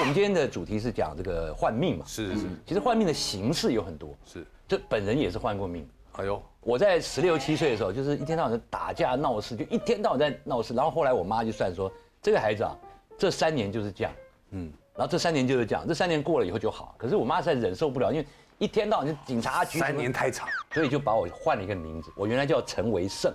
我们今天的主题是讲这个换命嘛，是是其实换命的形式有很多，是，这本人也是换过命。哎呦，我在十六七岁的时候，就是一天到晚在打架闹事，就一天到晚在闹事。然后后来我妈就算说，这个孩子啊，这三年就是这样，嗯，然后这三年就是这样，这三年过了以后就好。可是我妈实在忍受不了，因为一天到晚就警察局，三年太长，所以就把我换了一个名字。我原来叫陈维胜，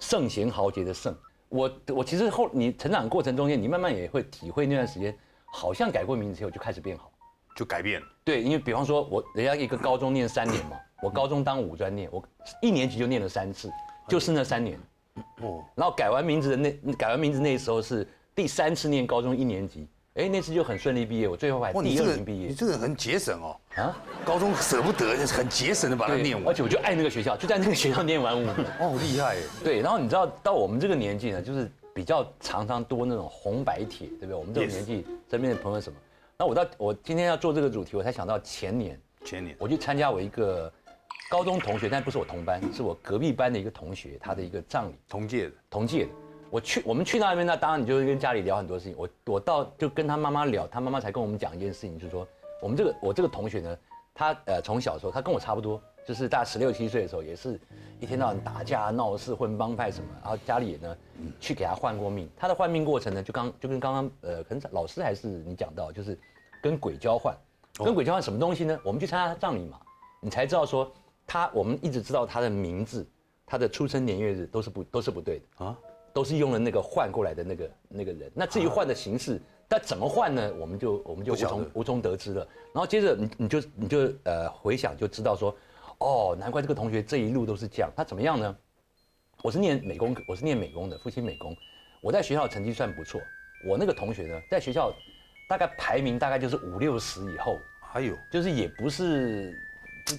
圣贤豪杰的圣。我我其实后你成长过程中间，你慢慢也会体会那段时间，好像改过名字以后就开始变好。就改变了。对，因为比方说我人家一个高中念三年嘛，我高中当五专念，我一年级就念了三次，就是那三年。哦，然后改完名字的那改完名字那时候是第三次念高中一年级，哎，那次就很顺利毕业，我最后还第这个二名毕业你。这个人很节省哦，啊，高中舍不得，很节省的把它念完。而且我就爱那个学校，就在那个学校念完五年。哦，厉害耶！对，然后你知道到我们这个年纪呢，就是比较常常多那种红白帖，对不对？我们这个年纪身边的朋友什么？那我到我今天要做这个主题，我才想到前年前年我去参加我一个高中同学，但不是我同班，是我隔壁班的一个同学，他的一个葬礼，同届的，同届的。我去，我们去到那边，那当然你就会跟家里聊很多事情。我我到就跟他妈妈聊，他妈妈才跟我们讲一件事情，就是说我们这个我这个同学呢，他呃从小时候，他跟我差不多，就是大概十六七岁的时候，也是一天到晚打架闹事、混帮派什么，然后家里也呢去给他换过命。他的换命过程呢，就刚就跟刚刚呃，可能老师还是你讲到，就是跟鬼交换。跟鬼交换什么东西呢？我们去参加他葬礼嘛，你才知道说他，我们一直知道他的名字、他的出生年月日都是不都是不对的啊，都是用了那个换过来的那个那个人。那至于换的形式，但怎么换呢？我们就我们就无从无从得知了。然后接着你你就你就呃回想就知道说，哦，难怪这个同学这一路都是这样。他怎么样呢？我是念美工，我是念美工的，父亲美工。我在学校成绩算不错。我那个同学呢，在学校大概排名大概就是五六十以后，还有就是也不是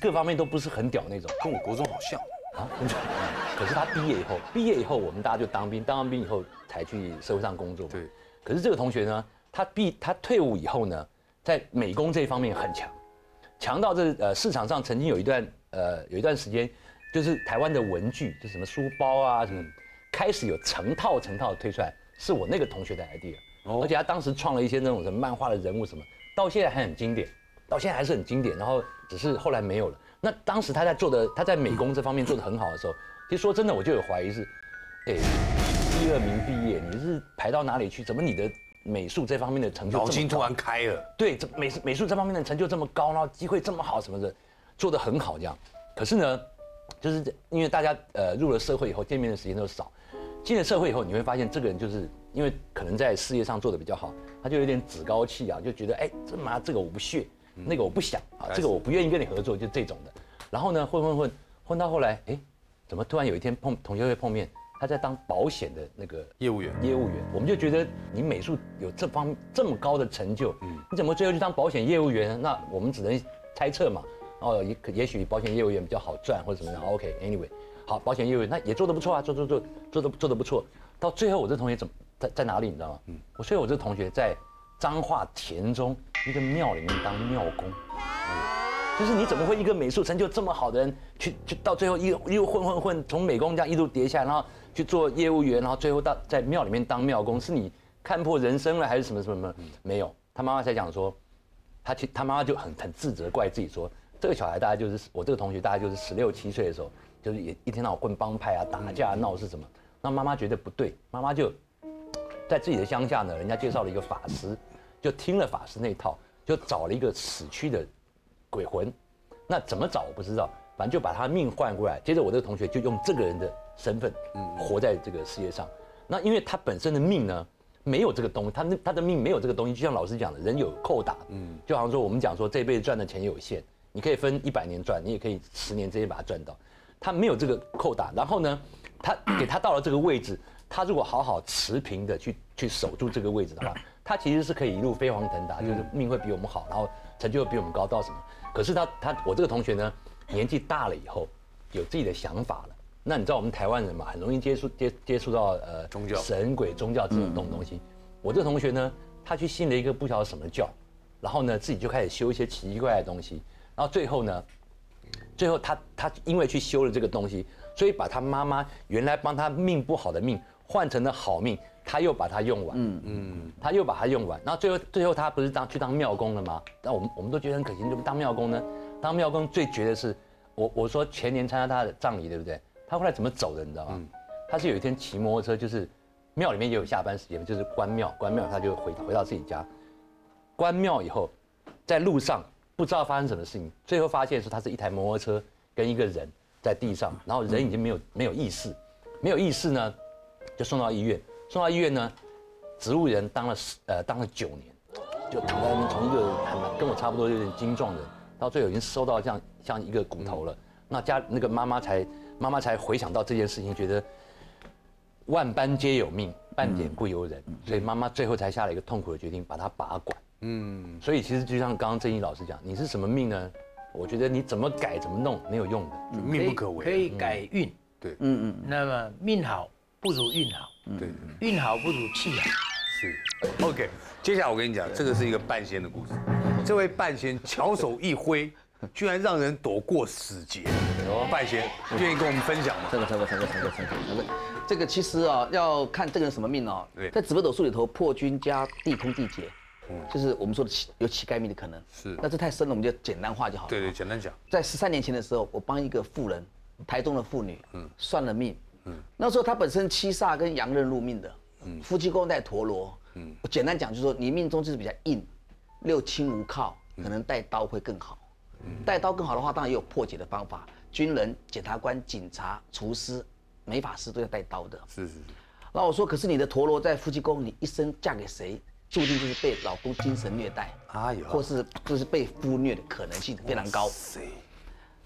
各方面都不是很屌那种跟我国中好像，啊。可是他毕业以后，毕业以后我们大家就当兵，当完兵以后才去社会上工作。对。可是这个同学呢，他毕他退伍以后呢，在美工这一方面很强，强到这呃市场上曾经有一段呃有一段时间，就是台湾的文具，就什么书包啊什么，开始有成套成套地推出来，是我那个同学的 idea，、哦而且他当时创了一些那种什么漫画的人物什么，到现在还很经典，到现在还是很经典，然后只是后来没有了。那当时他在做的他在美工这方面做的很好的时候，其实说真的，我就有怀疑是，哎，第二名毕业，你是排到哪里去？怎么你的美术这方面的成就脑筋突然开了，对，这美美术这方面的成就这么高，然后机会这么好什么的，做得很好这样。可是呢，就是因为大家呃入了社会以后，见面的时间都少，进了社会以后，你会发现这个人就是因为可能在事业上做的比较好，他就有点趾高气扬，就觉得哎，这妈这个我不屑，那个我不想啊，这个我不愿意跟你合作，就这种的。然后呢，混混混混到后来，哎，怎么突然有一天碰同学会碰面，他在当保险的那个业务员业务员，我们就觉得你美术有这方这么高的成就，你怎么最后去当保险业务员呢？那我们只能猜测嘛。哦，也可也许保险业务员比较好赚或者怎么样。OK，Anyway，、好，保险业务员那也做得不错啊，做做做做的做得不错。到最后我这同学怎么在在哪里你知道吗？嗯，我所以我这同学在彰化田中一个庙里面当庙工。就是你怎么会一个美术成就这么好的人，去去到最后又又混混混，从美工这样一路跌下来，然后去做业务员，然后最后到在庙里面当庙工，是你看破人生了还是什么什么什么？没有，他妈妈才讲说，他去他妈妈就很很自责，怪自己说，这个小孩大概就是我这个同学大概就是十六七岁的时候，就是也一天到晚混帮派啊，打架闹事什么，那妈妈觉得不对，妈妈就在自己的乡下呢，人家介绍了一个法师，就听了法师那一套，就找了一个死去的鬼魂。那怎么找我不知道，反正就把他命换过来。接着我这个同学就用这个人的身份，活在这个世界上。那因为他本身的命呢，没有这个东西，他那他的命没有这个东西，就像老师讲的，人有扣打，嗯，就好像说我们讲说这辈子赚的钱有限，你可以分一百年赚，你也可以十年之间把它赚到。他没有这个扣打，然后呢，他给他到了这个位置，他如果好好持平的去去守住这个位置的话，他其实是可以一路飞黄腾达，就是命会比我们好，然后成就会比我们高到什么。可是他他我这个同学呢，年纪大了以后，有自己的想法了。那你知道我们台湾人嘛，很容易接触接接触到呃宗教神鬼宗教这种东东西。我这个同学呢，他去信了一个不晓得什么教，然后呢自己就开始修一些奇怪的东西，然后最后呢，最后他他因为去修了这个东西，所以把他妈妈原来帮他命不好的命换成了好命，他又把它用完，嗯嗯，他又把它用完，然后最后最后他不是当去当庙公了吗？那我们我们都觉得很可惜，怎么当庙公呢？当庙公最绝的是，我我说前年参加他的葬礼，对不对？他后来怎么走的，你知道吗？他是有一天骑摩托车，就是庙里面也有下班时间，就是关庙，关庙他就回回到自己家，关庙以后，在路上不知道发生什么事情，最后发现是他是一台摩托车跟一个人在地上，然后人已经没有没有意识，没有意识呢，就送到医院，送到医院呢，植物人当了十呃当了九年，就躺在那边，从一个还蛮跟我差不多有点精壮的人，到最后已经收到像像一个骨头了，那家那个妈妈才妈妈才回想到这件事情，觉得万般皆有命，半点不由人，所以妈妈最后才下了一个痛苦的决定，把他拔管。嗯，所以其实就像刚刚郑毅老师讲，你是什么命呢？我觉得你怎么改怎么弄没有用的。命不可违。可以改运。对，嗯嗯。那么命好不如运好，对，运好不如气好。是。OK，接下来我跟你讲，这个是一个半仙的故事。这位半仙巧手一挥，居然让人躲过死劫。半仙愿意跟我们分享吗？这个这个这个这个这个这个其实啊，要看这个人什么命哦。对在紫微斗数里头，破军加地空地劫，就是我们说的乞有乞丐命的可能。是。那这太深了，我们就简单化就好了。对对，简单讲。在十三年前的时候，我帮一个妇人，台中的妇女，嗯，算了命，嗯，那时候她本身七煞跟阳刃入命的，嗯，夫妻宫带陀螺，嗯，我简单讲就是说，你命中就是比较硬，六亲无靠，可能带刀会更好，带刀更好的话，当然也有破解的方法，军人、检察官、警察、厨师、美法师都要带刀的。是是是。那我说，可是你的陀螺在夫妻宫，你一生嫁给谁，注定就是被老公精神虐待，哎呦或是就是被夫虐的可能性非常高。谁？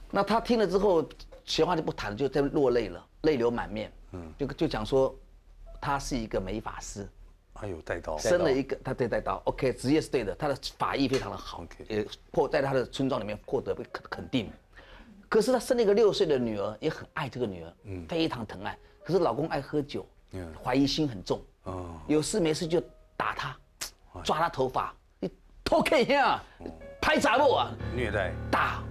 那他听了之后，闲话就不谈了，就在落泪了，泪流满面。嗯，就就讲说，他是一个美法师，哎呦，带刀。生了一个他对带刀，OK，职业是对的，他的法医非常的好 OK 也获在他的村庄里面获得被肯肯定。可是他生了一个六岁的女儿，也很爱这个女儿，嗯，非常疼爱。可是老公爱喝酒嗯，怀疑心很重，哦，有事没事就打她，抓他头发，你偷看呀，拍杂物啊，虐待。打，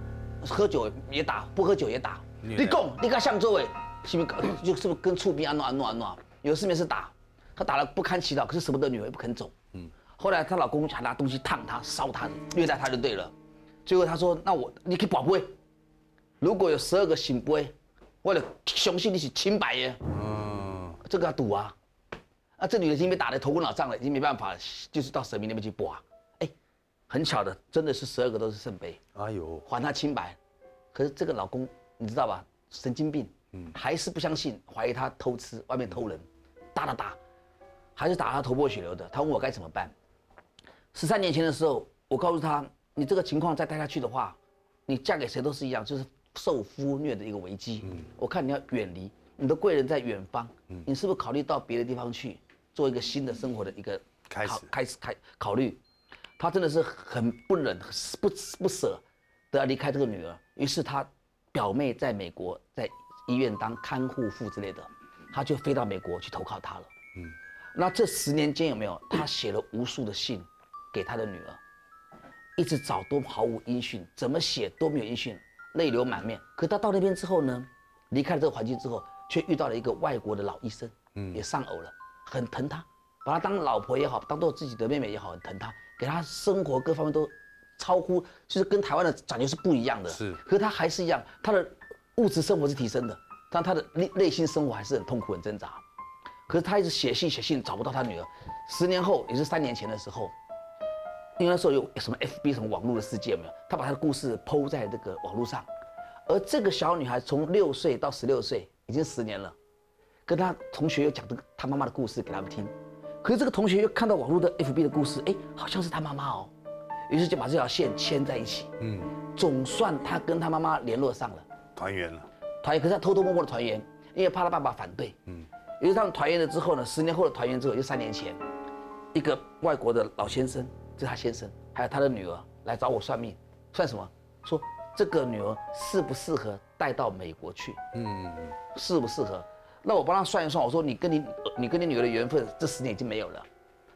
喝酒也打，不喝酒也打。你讲，你看向周围是不是 就是不是跟触兵安诺安诺安诺？有事没事打，他打了不堪其扰，可是舍不得女儿不肯走。嗯，后来她老公还拿东西烫她、烧她、虐待她就对了。最后她说：“那我你可以保杯，如果有十二个醒杯，我就相信你是清白的。”嗯，这个要赌啊！啊，这女的已经被打得头昏脑胀了，已经没办法了，就是到神明那边去卜啊。哎，很巧的，真的是十二个都是圣杯。哎呦，还她清白。可是这个老公你知道吧？神经病，嗯，还是不相信，怀疑她偷吃，外面偷人，打打打，还是打她头破血流的。他问我该怎么办。十三年前的时候，我告诉他，你这个情况再待下去的话，你嫁给谁都是一样，就是受夫虐的一个危机。嗯，我看你要远离，你的贵人在远方，嗯，你是不是考虑到别的地方去，做一个新的生活的一个开始开始开考虑？他真的是很不忍不不舍得要离开这个女儿，于是他表妹在美国在医院当看护妇之类的，他就飞到美国去投靠她了。嗯，那这十年间有没有他写了无数的信给他的女儿，一直找都毫无音讯，怎么写都没有音讯，泪流满面。可他到那边之后呢，离开了这个环境之后，却遇到了一个外国的老医生，嗯，也丧偶了，很疼她，把她当老婆也好，当做自己的妹妹也好，很疼她，给她生活各方面都超乎，就是跟台湾的感觉是不一样的。是可是他还是一样，她的物质生活是提升的，但她的内内心生活还是很痛苦、很挣扎。可是她一直写信写信找不到她女儿，十年后也是三年前的时候，因为那时候有什么 FB 什么网络的世界有没有？他把他的故事剖在这个网络上，而这个小女孩从六岁到十六岁，已经十年了，跟他同学又讲这个她妈妈的故事给他们听，可是这个同学又看到网络的 FB 的故事，哎，好像是他妈妈哦，于是就把这条线牵在一起，嗯，总算他跟他妈妈联络上了。团圆了。团圆，可是他偷偷摸摸的团圆，因为怕他爸爸反对。嗯，于是他们团圆了之后呢，十年后的团圆之后，就三年前，一个外国的老先生，这是他先生，还有他的女儿来找我算命，算什么？说这个女儿适不适合带到美国去？嗯，适不适合？那我帮他算一算，我说你跟你你跟你女儿的缘分这十年已经没有了，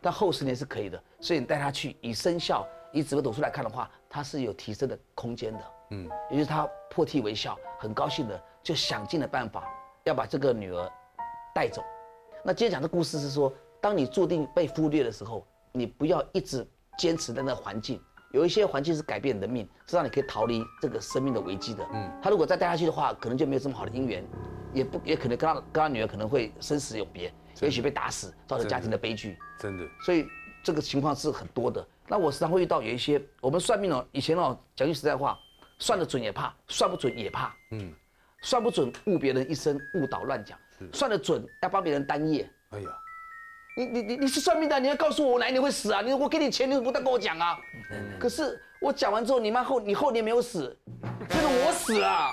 但后十年是可以的，所以你带她去，以生肖以紫微斗数来看的话，她是有提升的空间的。嗯，于是他破涕为笑，很高兴的就想尽了办法要把这个女儿带走。那今天讲的故事是说，当你注定被忽略的时候，你不要一直坚持在那个环境。有一些环境是改变你的命，是让你可以逃离这个生命的危机的。嗯，他如果再带下去的话，可能就没有这么好的姻缘，也不也可能跟他跟他女儿可能会生死永别，也许被打死，造成家庭的悲剧。真的，所以这个情况是很多的。那我时常会遇到有一些我们算命哦，以前哦讲句实在话，算得准也怕，算不准也怕。嗯，算不准误别人一生，误导乱讲；算得准要帮别人担业。哎呀，你你你你是算命的，你要告诉我我哪一年会死啊？你我给你钱，你不但跟我讲啊？可是我讲完之后，你妈后你后年没有死，这是我死了。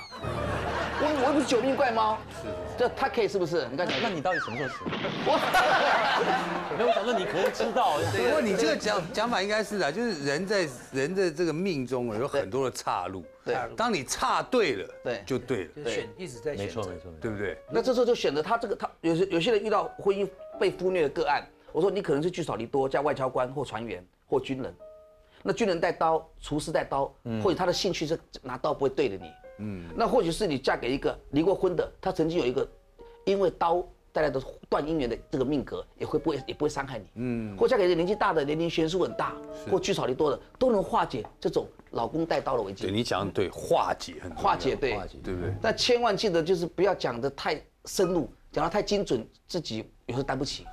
我我又不是九命怪猫，是这他可以是不是？你看讲，那你到底什么时候死？我没有想说你可能知道。不过你这个讲讲法应该是啊，就是人在人的这个命中啊有很多的岔路。对当你岔对了，对就对了，就选一直在选择没错没错。对不对？那这时候就选择他这个他有些有些人遇到婚姻被忽略的个案，我说你可能是聚少离多，加外交官或船员或军人，那军人带刀，厨师带刀，或者他的兴趣是拿刀不会对着你，嗯，那或许是你嫁给一个离过婚的，他曾经有一个因为刀带来的断姻缘的这个命格，也会不会也不会伤害你，嗯，或嫁给一个年纪大的，年龄悬殊很大，或聚少离多的，都能化解这种老公带刀的危机对，你讲的对，化解很化解对。化解对不对？但千万记得，就是不要讲的太深入，讲的太精准，自己有时候担不起。